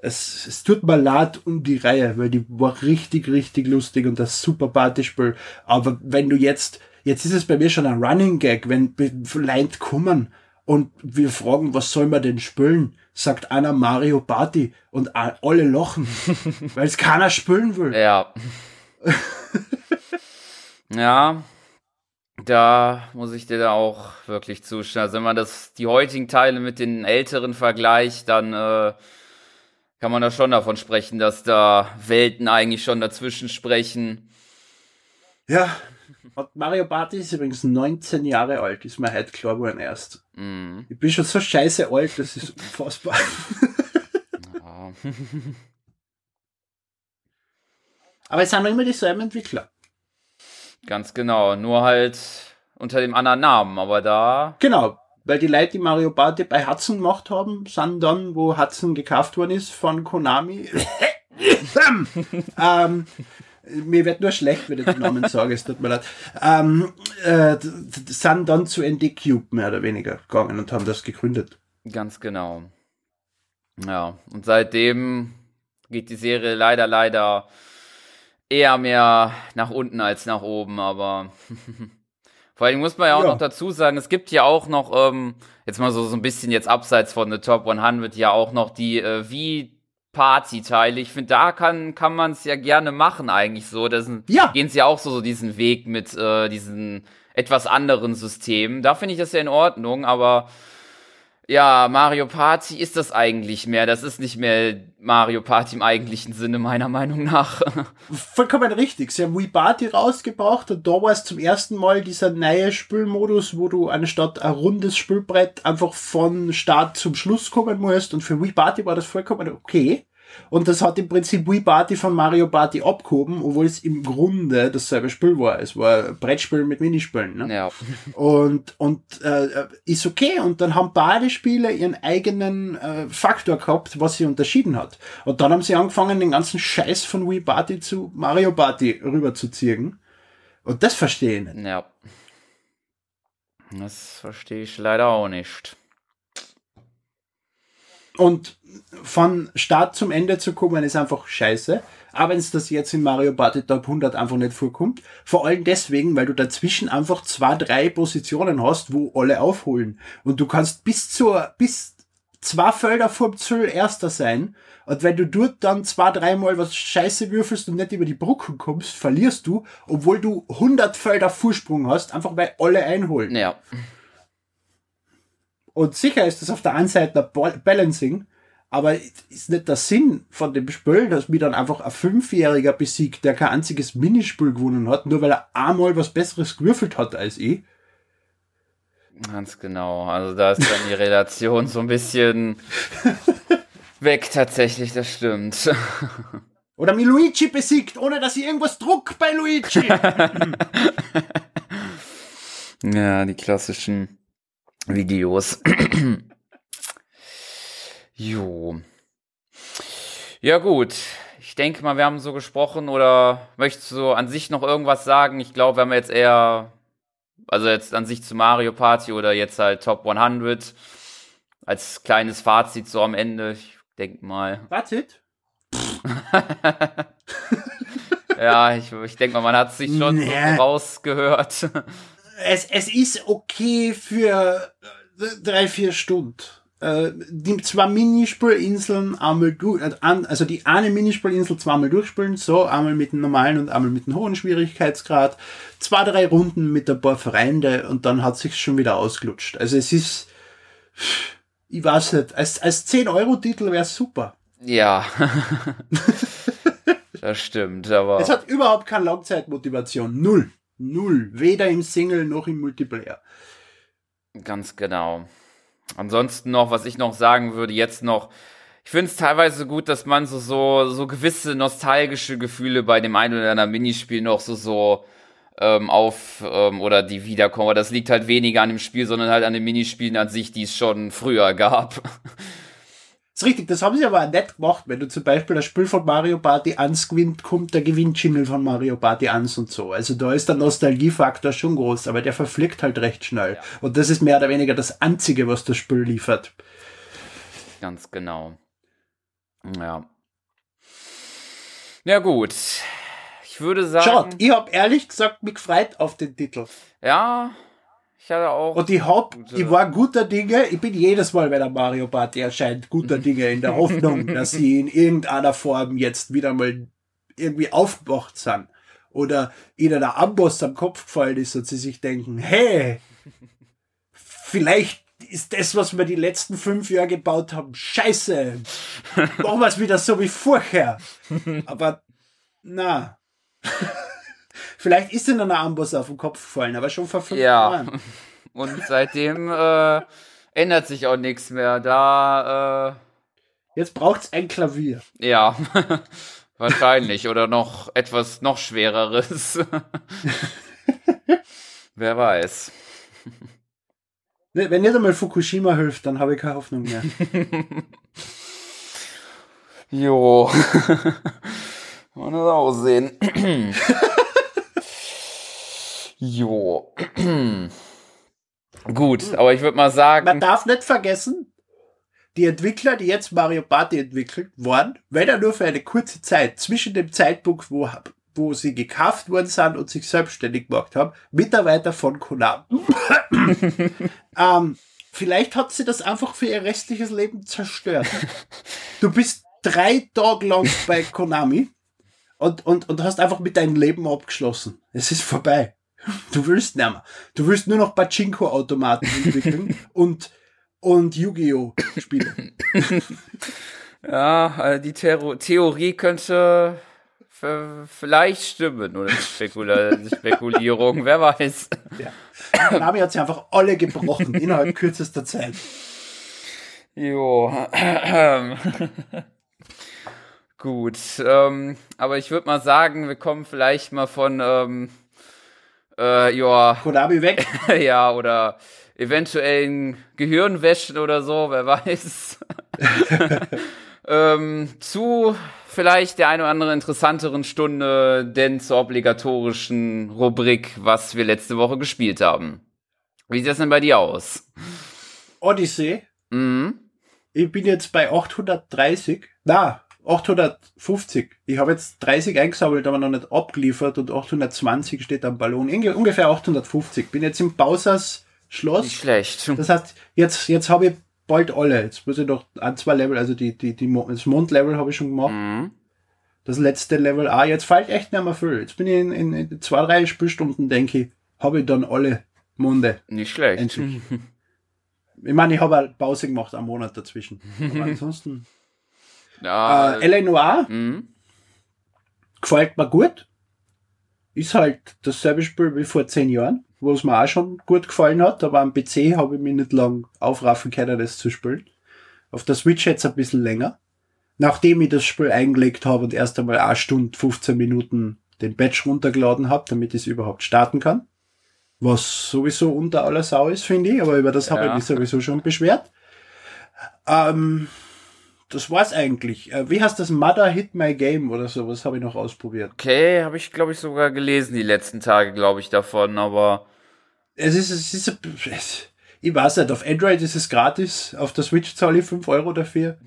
B: Es, es tut mir leid um die Reihe, weil die war richtig, richtig lustig und das super Partyspiel. Aber wenn du jetzt, jetzt ist es bei mir schon ein Running Gag, wenn Leute kommen und wir fragen, was soll man denn spielen? Sagt einer Mario Party und alle lachen, weil es keiner spielen will.
A: Ja. ja, da muss ich dir da auch wirklich zustimmen. Also wenn man das, die heutigen Teile mit den älteren vergleicht, dann äh, kann man da schon davon sprechen, dass da Welten eigentlich schon dazwischen sprechen.
B: Ja, und Mario Party ist übrigens 19 Jahre alt, ist mir heute klar geworden erst. Mm. Ich bin schon so scheiße alt, das ist unfassbar. Aber es sind noch immer dieselben Entwickler.
A: Ganz genau, nur halt unter dem anderen Namen, aber da.
B: Genau, weil die Leute, die Mario Party bei Hudson gemacht haben, sind dann, wo Hudson gekauft worden ist von Konami. ähm, mir wird nur schlecht, wenn ich den Namen sage, es tut mir leid. Ähm, äh, sind dann zu ND Cube mehr oder weniger gegangen und haben das gegründet.
A: Ganz genau. Ja, und seitdem geht die Serie leider, leider eher mehr nach unten als nach oben, aber vor allem muss man ja auch ja. noch dazu sagen, es gibt ja auch noch, ähm, jetzt mal so, so ein bisschen jetzt abseits von The Top 100, ja auch noch die äh, wie Party-Teile. Ich finde, da kann, kann man es ja gerne machen eigentlich so. Das ja. gehen sie ja auch so, so diesen Weg mit äh, diesen etwas anderen Systemen. Da finde ich das ja in Ordnung, aber ja, Mario Party ist das eigentlich mehr. Das ist nicht mehr Mario Party im eigentlichen Sinne, meiner Meinung nach.
B: Vollkommen richtig. Sie haben Wii Party rausgebracht und da war es zum ersten Mal dieser neue Spielmodus, wo du anstatt ein rundes Spielbrett einfach von Start zum Schluss kommen musst. Und für Wii Party war das vollkommen okay. Und das hat im Prinzip Wii Party von Mario Party abgehoben, obwohl es im Grunde dasselbe Spiel war. Es war Brettspiel mit Minispielen. Ne?
A: Ja.
B: Und, und äh, ist okay. Und dann haben beide Spiele ihren eigenen äh, Faktor gehabt, was sie unterschieden hat. Und dann haben sie angefangen, den ganzen Scheiß von Wii Party zu Mario Party rüberzuziehen. Und das verstehe ich nicht.
A: Ja. Das verstehe ich leider auch nicht.
B: Und von Start zum Ende zu kommen, ist einfach scheiße. auch wenn es das jetzt in Mario Party Top 100 einfach nicht vorkommt. Vor allem deswegen, weil du dazwischen einfach zwei, drei Positionen hast, wo alle aufholen. Und du kannst bis zur, bis zwei Felder vor dem erster sein. Und wenn du dort dann zwei, dreimal was scheiße würfelst und nicht über die Brücken kommst, verlierst du, obwohl du 100 Felder Vorsprung hast, einfach weil alle einholen.
A: Ja.
B: Und sicher ist das auf der einen Seite ein Balancing, aber ist nicht der Sinn von dem Spiel, dass mir dann einfach ein Fünfjähriger besiegt, der kein einziges Minispiel gewonnen hat, nur weil er einmal was Besseres gewürfelt hat als ich.
A: Ganz genau. Also da ist dann die Relation so ein bisschen weg tatsächlich, das stimmt.
B: Oder mir Luigi besiegt, ohne dass ich irgendwas druck bei Luigi.
A: ja, die klassischen Videos. Jo. Ja, gut. Ich denke mal, wir haben so gesprochen oder möchtest du an sich noch irgendwas sagen? Ich glaube, wir haben jetzt eher, also jetzt an sich zu Mario Party oder jetzt halt Top 100 als kleines Fazit so am Ende. Ich denke mal.
B: Fazit?
A: ja, ich, ich denke mal, man hat sich schon nee. so rausgehört.
B: Es, es ist okay für drei, vier Stunden äh, die zwei Minispielinseln einmal durch, äh, also die eine Minispielinsel zweimal durchspielen, so einmal mit dem normalen und einmal mit dem hohen Schwierigkeitsgrad, zwei, drei Runden mit ein paar Freunde und dann hat sich schon wieder ausgelutscht. Also es ist, ich weiß nicht, als, als 10-Euro-Titel wäre super.
A: Ja. das stimmt, aber.
B: Es hat überhaupt keine Langzeitmotivation. Null. Null. Weder im Single noch im Multiplayer.
A: Ganz genau. Ansonsten noch, was ich noch sagen würde, jetzt noch, ich finde es teilweise gut, dass man so, so, so gewisse nostalgische Gefühle bei dem einen oder anderen Minispiel noch so, so ähm, auf ähm, oder die wiederkommen. Aber das liegt halt weniger an dem Spiel, sondern halt an den Minispielen an sich, die es schon früher gab.
B: ist richtig, das haben sie aber auch nett gemacht, wenn du zum Beispiel das Spiel von Mario Party 1 gewinnt, kommt der Gewinnchannel von Mario Party 1 und so. Also da ist der Nostalgiefaktor schon groß, aber der verfliegt halt recht schnell. Ja. Und das ist mehr oder weniger das Einzige, was das Spiel liefert.
A: Ganz genau. Ja. Ja gut. Ich würde sagen.
B: Schaut, ich habe ehrlich gesagt mich gefreut auf den Titel.
A: Ja, ich hatte auch.
B: Und ich hab, ich war guter Dinge, ich bin jedes Mal, wenn der Mario Party erscheint, guter Dinge in der Hoffnung, dass sie in irgendeiner Form jetzt wieder mal irgendwie aufgewacht sind. Oder ihnen der Amboss am Kopf gefallen ist und sie sich denken, hey, vielleicht ist das, was wir die letzten fünf Jahre gebaut haben, scheiße. Machen wir es wieder so wie vorher. Aber, na. Vielleicht ist ihnen ein Amboss auf den Kopf gefallen, aber schon vor fünf ja. Jahren.
A: Und seitdem äh, ändert sich auch nichts mehr. Da. Äh,
B: Jetzt braucht's ein Klavier.
A: Ja. Wahrscheinlich. Oder noch etwas noch schwereres. Wer weiß.
B: Wenn nicht einmal Fukushima hilft, dann habe ich keine Hoffnung mehr.
A: jo. Mal das aussehen. Jo. Gut, aber ich würde mal sagen.
B: Man darf nicht vergessen, die Entwickler, die jetzt Mario Party entwickelt waren, wenn er nur für eine kurze Zeit zwischen dem Zeitpunkt, wo, wo sie gekauft worden sind und sich selbstständig gemacht haben, Mitarbeiter von Konami. ähm, vielleicht hat sie das einfach für ihr restliches Leben zerstört. Du bist drei Tage lang bei Konami und, und, und hast einfach mit deinem Leben abgeschlossen. Es ist vorbei. Du willst mehr. Du willst nur noch Pachinko-Automaten entwickeln und, und Yu-Gi-Oh! spielen.
A: ja, äh, die Theor Theorie könnte vielleicht stimmen oder Spekula Spekulierung, wer weiß.
B: Ja. Nami hat sie einfach alle gebrochen innerhalb kürzester Zeit.
A: Jo. Gut, ähm, aber ich würde mal sagen, wir kommen vielleicht mal von ähm, äh, ja.
B: Konami weg?
A: ja, oder eventuellen Gehirnwäschen oder so, wer weiß. ähm, zu vielleicht der ein oder andere interessanteren Stunde, denn zur obligatorischen Rubrik, was wir letzte Woche gespielt haben. Wie sieht das denn bei dir aus?
B: Odyssey.
A: Mhm.
B: Ich bin jetzt bei 830. Na, 850. Ich habe jetzt 30 eingesammelt, aber noch nicht abgeliefert und 820 steht am Ballon. Inge- Ungefähr 850. Bin jetzt im Bausers Schloss.
A: Nicht schlecht.
B: Das heißt, jetzt, jetzt habe ich bald alle. Jetzt muss ich noch ein, zwei Level, also die, die, die, das Mondlevel habe ich schon gemacht.
A: Mhm.
B: Das letzte Level auch. Jetzt fällt echt nicht mehr viel. Jetzt bin ich in, in, in zwei, drei Spielstunden, denke ich, habe ich dann alle Monde.
A: Nicht schlecht.
B: Endlich. Ich meine, ich habe eine Pause gemacht, einen Monat dazwischen. Aber ansonsten.
A: Ja,
B: Äh, L.A. Noir
A: mhm.
B: gefällt mir gut. Ist halt dasselbe Spiel wie vor zehn Jahren, wo es mir auch schon gut gefallen hat, aber am PC habe ich mich nicht lang aufraffen können, das zu spielen. Auf der Switch jetzt ein bisschen länger. Nachdem ich das Spiel eingelegt habe und erst einmal eine Stunde, 15 Minuten den Patch runtergeladen habe, damit ich es überhaupt starten kann. Was sowieso unter aller Sau ist, finde ich, aber über das habe ich
A: Ja.
B: mich sowieso schon beschwert. Ähm, das war's eigentlich. Äh, wie heißt das? Mother Hit My Game oder sowas habe ich noch ausprobiert.
A: Okay, habe ich, glaube ich, sogar gelesen die letzten Tage, glaube ich, davon, aber
B: Es ist, es ist, es, ich weiß nicht, auf Android ist es gratis, auf der Switch zahle ich 5 Euro dafür.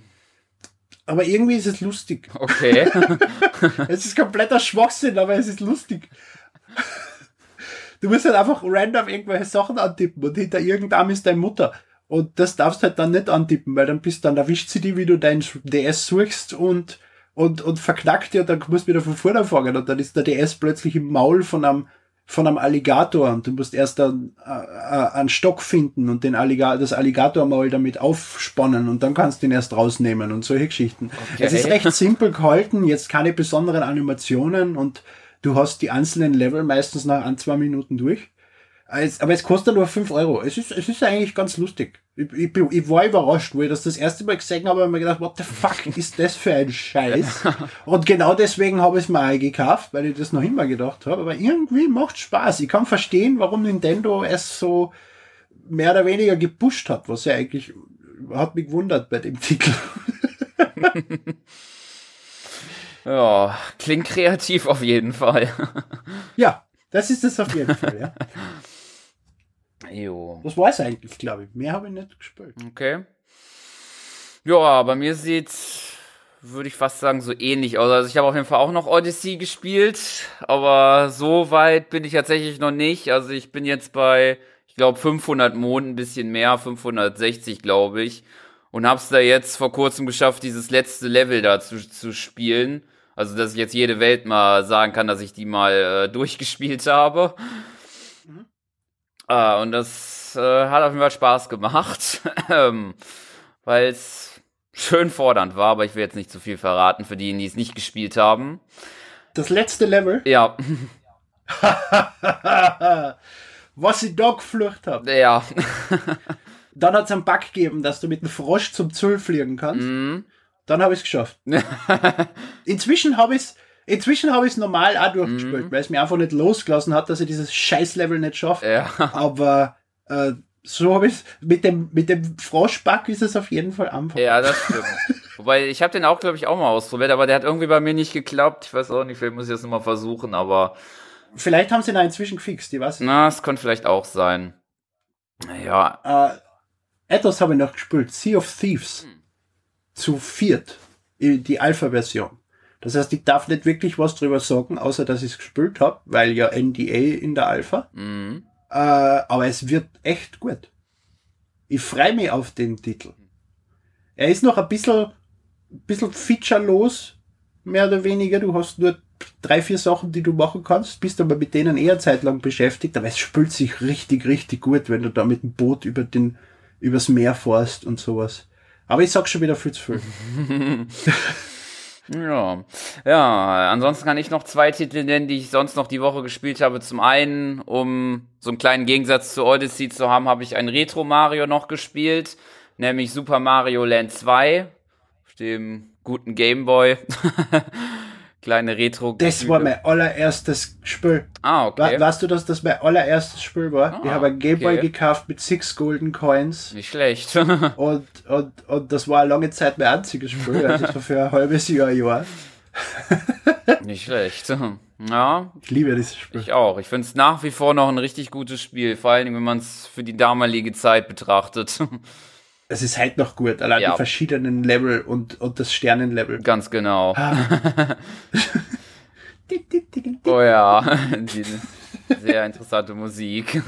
B: Aber irgendwie ist es lustig.
A: okay.
B: Es ist kompletter Schwachsinn, aber es ist lustig. Du musst halt einfach random irgendwelche Sachen antippen und hinter irgendeinem ist deine Mutter. Und das darfst halt dann nicht antippen, weil dann bist dann erwischt sie die, wie du dein DS suchst und, und, und verknackt und dann musst du wieder von vorne anfangen und dann ist der DS plötzlich im Maul von einem, von einem Alligator und du musst erst dann äh, äh, einen Stock finden und den Alligator, das Alligatormaul damit aufspannen und dann kannst du ihn erst rausnehmen und solche Geschichten.
A: Okay.
B: Es ist recht simpel gehalten, jetzt keine besonderen Animationen und du hast die einzelnen Level meistens nach ein, zwei Minuten durch. Es- Aber es kostet nur 5 Euro. Es ist, es ist eigentlich ganz lustig. Ich, ich, ich war überrascht, wo ich das das erste Mal gesehen habe, habe ich mir gedacht, what the fuck ist das für ein Scheiß? Und genau deswegen habe ich es mir auch gekauft, weil ich das noch immer gedacht habe. Aber irgendwie macht Spaß. Ich kann verstehen, warum Nintendo es so mehr oder weniger gepusht hat, was ja eigentlich hat mich gewundert bei dem Titel.
A: ja, klingt kreativ auf jeden Fall.
B: Ja, das ist es auf jeden Fall, ja.
A: jo.
B: Das war es eigentlich, glaube ich. Mehr habe ich nicht gespielt.
A: Okay. Ja, bei mir sieht's, würde ich fast sagen, so ähnlich aus. Also ich habe auf jeden Fall auch noch Odyssey gespielt, aber so weit bin ich tatsächlich noch nicht. Also ich bin jetzt bei, ich glaube, 500 Monden, ein bisschen mehr, 560, glaube ich. Und hab's da jetzt vor kurzem geschafft, dieses letzte Level da zu, zu spielen. Also, dass ich jetzt jede Welt mal sagen kann, dass ich die mal äh, durchgespielt habe. Ah, und das äh, hat auf jeden Fall Spaß gemacht, ähm, weil es schön fordernd war, aber ich will jetzt nicht zu viel verraten für diejenigen, die es nicht gespielt haben.
B: Das letzte Level,
A: Ja,
B: was ich da geflucht habe.
A: ja,
B: Dann hat es einen Bug gegeben, dass du mit dem Frosch zum Zoll fliegen kannst.
A: mhm.
B: Dann habe ich es geschafft. Inzwischen habe ich es inzwischen habe ich es normal auch
A: Mhm.
B: durchgespielt, weil es mir einfach nicht losgelassen hat, dass ich dieses Scheiß-Level nicht schaffe.
A: ja,
B: Aber äh, so habe ich es mit dem mit dem Froschbug ist es auf jeden Fall einfach.
A: ja, das stimmt. Wobei, ich habe den auch, glaube ich, auch mal ausprobiert, aber der hat irgendwie bei mir nicht geklappt. Ich weiß auch nicht, vielleicht muss ich das nochmal versuchen, aber
B: Vielleicht haben sie ihn auch inzwischen gefixt, ich weiß nicht.
A: na, es könnte vielleicht auch sein. Ja,
B: Äh, etwas habe ich noch gespielt. Sea of Thieves. Zu viert. Die Alpha-Version. Das heißt, ich darf nicht wirklich was drüber sagen, außer dass ich es gespielt habe, weil ja NDA in der Alpha.
A: mhm.
B: Äh, aber es wird echt gut. Ich freue mich auf den Titel. Er ist noch ein bisschen, bisschen featurelos, mehr oder weniger. Du hast nur drei, vier Sachen, die du machen kannst, bist aber mit denen eher zeitlang beschäftigt, aber es spült sich richtig, richtig gut, wenn du da mit dem Boot über den, übers Meer fährst und sowas. Aber ich sag schon wieder viel zu viel.
A: Ja, ja, ansonsten kann ich noch zwei Titel nennen, die ich sonst noch die Woche gespielt habe. Zum einen, um so einen kleinen Gegensatz zu Odyssey zu haben, habe ich ein Retro Mario noch gespielt, nämlich Super Mario Land 2 auf dem guten Game Boy. Kleine Retro.
B: Das war mein allererstes Spiel.
A: Ah, okay.
B: We weißt du, dass das mein allererstes Spiel war? ich
A: Ah,
B: habe ein Gameboy
A: okay.
B: gekauft mit six Golden Coins.
A: Nicht schlecht.
B: Und, und, und das war eine lange Zeit mein einziges Spiel, also so für ein halbes Jahr, ein Jahr.
A: Nicht schlecht. Ja,
B: Ich liebe dieses Spiel.
A: ich auch. Ich finde es nach wie vor noch ein richtig gutes Spiel, vor allem wenn man es für die damalige Zeit betrachtet.
B: Es ist halt noch gut, allein
A: Ja.
B: die verschiedenen Level und, und das Sternenlevel.
A: Ganz genau.
B: Ah.
A: Oh ja, die sehr interessante Musik.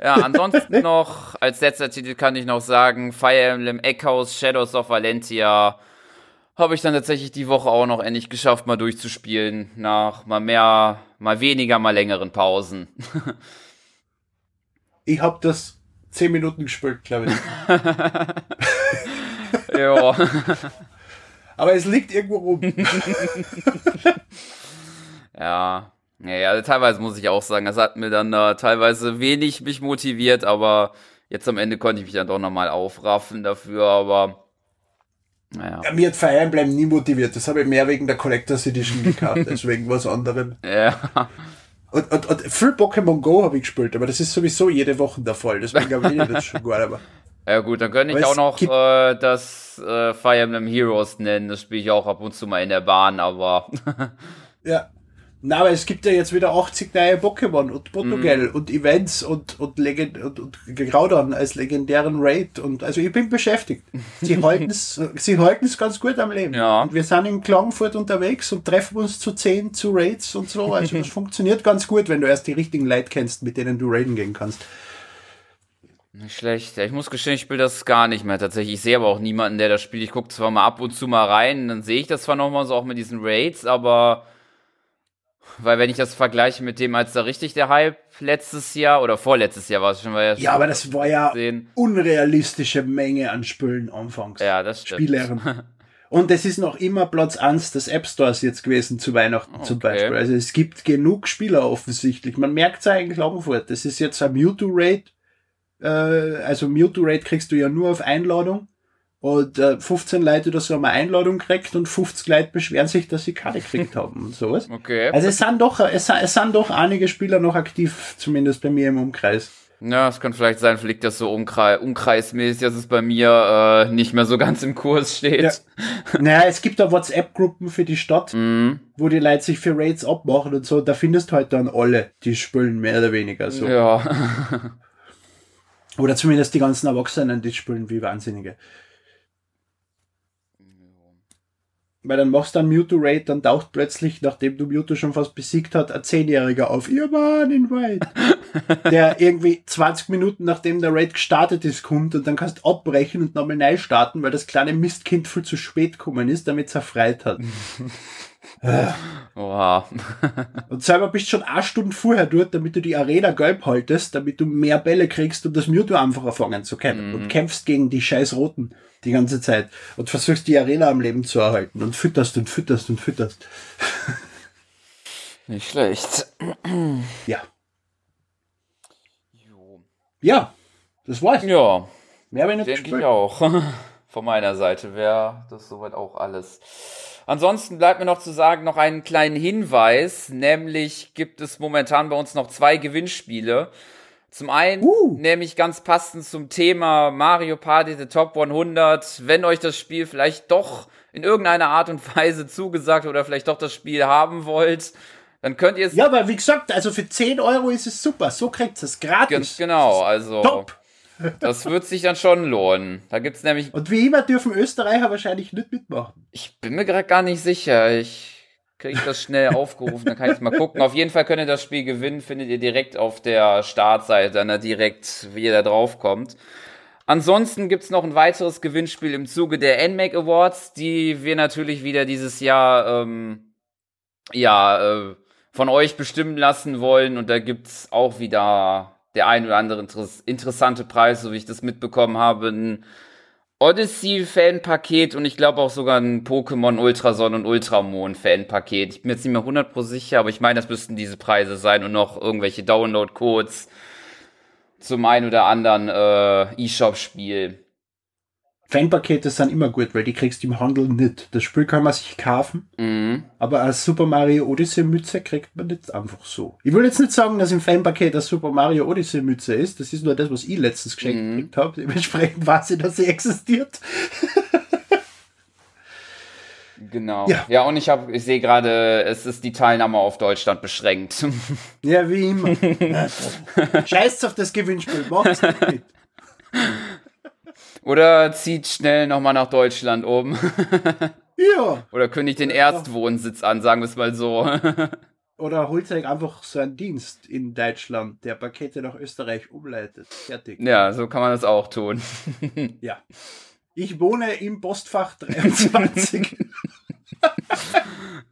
A: Ja, ansonsten noch, als letzter Titel kann ich noch sagen, Fire Emblem Echoes Shadows of Valentia habe ich dann tatsächlich die Woche auch noch endlich geschafft, mal durchzuspielen, nach mal mehr, mal weniger, mal längeren Pausen.
B: Ich habe das zehn Minuten gespielt, glaube ich.
A: ja,
B: Aber es liegt irgendwo rum.
A: ja. Ja, also teilweise muss ich auch sagen, das hat mir dann äh, teilweise wenig mich motiviert, aber jetzt am Ende konnte ich mich dann doch nochmal aufraffen dafür, aber naja.
B: Ja, mir hat Fire Emblem nie motiviert. Das habe ich mehr wegen der Collectors Edition gekauft, als wegen was anderem.
A: Ja.
B: Und, und, und viel Pokémon Go habe ich gespielt, aber das ist sowieso jede Woche der Fall. Deswegen habe ich das schon gar nicht mehr.
A: Ja gut, dann könnte ich
B: Aber
A: auch noch äh, das äh, Fire Emblem Heroes nennen. Das spiele ich auch ab und zu mal in der Bahn, aber
B: Ja. Na, aber es gibt ja jetzt wieder 80 neue Pokémon und Protogel
A: Mhm.
B: und Events und, und, Legend und, und Graudon als legendären Raid und also ich bin beschäftigt. Sie halten's, sie halten's ganz gut am Leben.
A: Ja.
B: Und wir sind in Klagenfurt unterwegs und treffen uns zu 10 zu Raids und so. Also das funktioniert ganz gut, wenn du erst die richtigen Leute kennst, mit denen du raiden gehen kannst.
A: nicht schlecht. Ich muss gestehen, ich spiele das gar nicht mehr tatsächlich. Ich sehe aber auch niemanden, der das spielt. Ich gucke zwar mal ab und zu mal rein, dann sehe ich das zwar nochmal so auch mit diesen Raids, aber weil wenn ich das vergleiche mit dem, als da richtig der Hype letztes Jahr oder vorletztes Jahr war es schon, weil
B: Ja, aber das war ja
A: sehen.
B: unrealistische Menge an Spülen anfangs.
A: Ja, das stimmt.
B: Spielern. Und es ist noch immer Platz 1 des App Stores jetzt gewesen zu Weihnachten zum
A: Okay.
B: Beispiel. Also es gibt genug Spieler offensichtlich. Man merkt es ja in Klagenfurt. Das ist jetzt ein Mewtwo-Raid. Äh, also Mewtwo-Raid kriegst du ja nur auf Einladung. Und äh, 15 Leute oder so haben eine Einladung gekriegt und 50 Leute beschweren sich, dass sie keine gekriegt haben und sowas.
A: Okay.
B: Also es sind doch, es, sind- es sind doch einige Spieler noch aktiv, zumindest bei mir im Umkreis.
A: Ja, es kann vielleicht sein, vielleicht das so umkreis, umkreismäßig, dass es bei mir äh, nicht mehr so ganz im Kurs steht.
B: Ja. Naja, es gibt da WhatsApp-Gruppen für die Stadt,
A: Mhm.
B: wo die Leute sich für Raids abmachen und so. Da findest du halt dann alle, die spielen mehr oder weniger so.
A: Ja.
B: Oder zumindest die ganzen Erwachsenen, die spielen wie Wahnsinnige. Weil dann machst du einen Mewtwo-Raid, dann taucht plötzlich, nachdem du Mewtwo schon fast besiegt hat, ein Zehnjähriger auf. Ihr Mann in Raid. der irgendwie 20 Minuten nachdem der Raid gestartet ist, kommt und dann kannst du abbrechen und nochmal neu starten, weil das kleine Mistkind viel zu spät gekommen ist, damit es erfreit hat.
A: Oha.
B: Und selber bist schon eine Stunde vorher dort, damit du die Arena gelb haltest, damit du mehr Bälle kriegst, um das Mewtwo einfacher fangen zu können. Und kämpfst gegen die scheiß Roten die ganze Zeit. Und versuchst die Arena am Leben zu erhalten. Und fütterst und fütterst und fütterst.
A: Nicht schlecht.
B: Ja. Ja, das war's.
A: Ja,
B: Mehr habe ich nicht
A: denke ich auch. Von meiner Seite wäre das soweit auch alles. Ansonsten bleibt mir noch zu sagen, noch einen kleinen Hinweis, nämlich gibt es momentan bei uns noch zwei Gewinnspiele. Zum einen,
B: Uh.
A: nämlich ganz passend zum Thema Mario Party The Top 100, wenn euch das Spiel vielleicht doch in irgendeiner Art und Weise zugesagt oder vielleicht doch das Spiel haben wollt, dann könnt ihr es
B: Ja, aber wie gesagt, also für 10 Euro ist es super. So kriegt es gratis.
A: ganz genau, also
B: Top.
A: das wird sich dann schon lohnen. Da gibt's nämlich
B: Und wie immer dürfen Österreicher wahrscheinlich nicht mitmachen.
A: Ich bin mir gerade gar nicht sicher. Ich kriege das schnell aufgerufen, dann kann ich mal gucken. Auf jeden Fall könnt ihr das Spiel gewinnen, findet ihr direkt auf der Startseite, dann da direkt, wie ihr da drauf kommt. Ansonsten gibt's noch ein weiteres Gewinnspiel im Zuge der NMAC Awards, die wir natürlich wieder dieses Jahr ähm, ja äh, von euch bestimmen lassen wollen. Und da gibt's auch wieder der ein oder andere interess interessante Preis, so wie ich das mitbekommen habe. Ein Odyssey-Fanpaket und ich glaube auch sogar ein Pokémon Ultrason und Ultramon-Fanpaket. Ich bin jetzt nicht mehr 100% sicher, aber ich meine, das müssten diese Preise sein und noch irgendwelche Download-Codes zum ein oder anderen äh, E-Shop-Spiel.
B: Fanpakete sind immer gut, weil die kriegst du im Handel nicht. Das Spiel kann man sich kaufen,
A: Mhm.
B: aber eine Super Mario Odyssey Mütze kriegt man nicht einfach so. Ich will jetzt nicht sagen, dass im Fanpaket eine Super Mario Odyssey Mütze ist. Das ist nur das, was ich letztens geschenkt
A: Mhm.
B: gekriegt habe. Dementsprechend weiß ich, dass sie existiert.
A: Genau.
B: Ja.
A: Ja, und ich habe, ich sehe gerade, es ist die Teilnahme auf Deutschland beschränkt.
B: Ja, wie immer. Scheiß auf das Gewinnspiel, macht's nicht.
A: Oder zieht schnell nochmal nach Deutschland um.
B: Ja.
A: Oder kündigt den Erstwohnsitz an, sagen wir es mal so.
B: Oder holt euch einfach so einen Dienst in Deutschland, der Pakete nach Österreich umleitet. Fertig.
A: Ja, so kann man das auch tun.
B: Ja. Ich wohne im Postfach 23.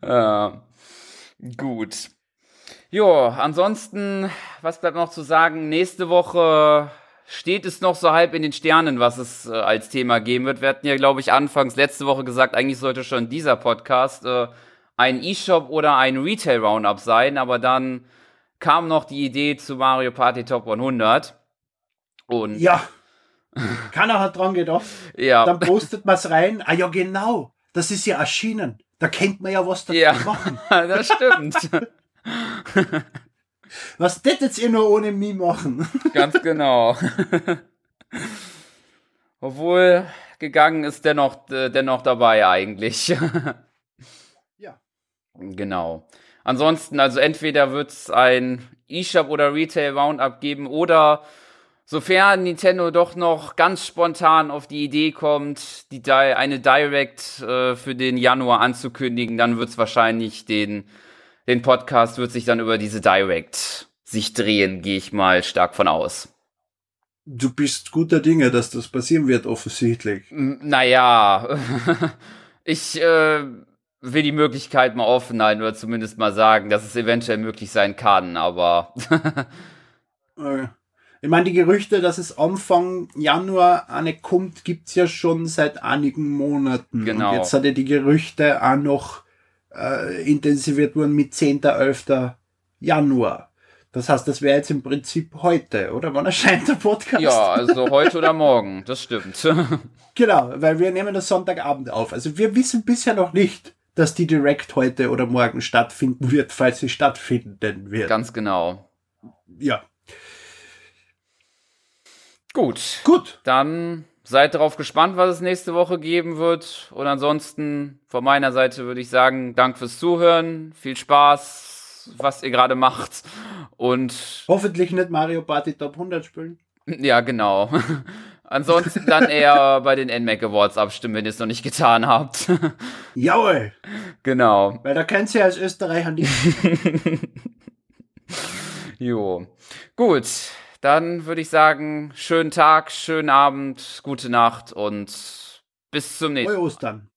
A: Ja. Gut. Jo, ansonsten, was bleibt noch zu sagen? Nächste Woche steht es noch so halb in den Sternen, was es äh, als Thema geben wird. Wir hatten ja, glaube ich, anfangs letzte Woche gesagt, eigentlich sollte schon dieser Podcast äh, ein E-Shop oder ein Retail Roundup sein, aber dann kam noch die Idee zu Mario Party Top 100. Und
B: ja. Keiner hat dran gedacht.
A: ja,
B: Dann postet man es rein. Ah ja, genau. Das ist ja erschienen. Da kennt man ja was dazu
A: Ja.
B: machen.
A: das stimmt.
B: Was tätet ihr nur ohne mich machen?
A: Ganz genau. Obwohl gegangen ist dennoch, äh, dennoch dabei eigentlich.
B: Ja.
A: Genau. Ansonsten, also entweder wird es ein eShop oder Retail Roundup geben oder sofern Nintendo doch noch ganz spontan auf die Idee kommt, die Di eine Direct äh, für den Januar anzukündigen, dann wird es wahrscheinlich den, den Podcast wird sich dann über diese Direct sich drehen, gehe ich mal stark von aus.
B: Du bist guter Dinge, dass das passieren wird, offensichtlich.
A: Naja, ich äh, will die Möglichkeit mal offen halten oder zumindest mal sagen, dass es eventuell möglich sein kann, aber
B: Äh, Ich meine, die Gerüchte, dass es Anfang Januar eine kommt, gibt's ja schon seit einigen Monaten.
A: Genau.
B: Und jetzt hat ja die Gerüchte auch noch äh, intensiviert wurden mit 10. 11. Januar. Das heißt, das wäre jetzt im Prinzip heute, oder? Wann erscheint der Podcast?
A: ja, also heute oder morgen, das stimmt.
B: Genau, weil wir nehmen das Sonntagabend auf. Also wir wissen bisher noch nicht, dass die Direct heute oder morgen stattfinden wird, falls sie stattfinden wird.
A: Ganz genau.
B: ja,
A: Gut,
B: gut.
A: dann seid darauf gespannt, was es nächste Woche geben wird. Und ansonsten von meiner Seite würde ich sagen, Dank fürs Zuhören, viel Spaß, was ihr gerade macht. Und
B: Hoffentlich nicht Mario Party Top 100 spielen.
A: Ja, genau. Ansonsten dann eher bei den NMAC Awards abstimmen, wenn ihr es noch nicht getan habt.
B: Jawohl,
A: genau.
B: weil da kennt sie als Österreicher nicht.
A: Jo. Gut. Dann würde ich sagen, schönen Tag, schönen Abend, gute Nacht und bis zum nächsten
B: Frohe Ostern.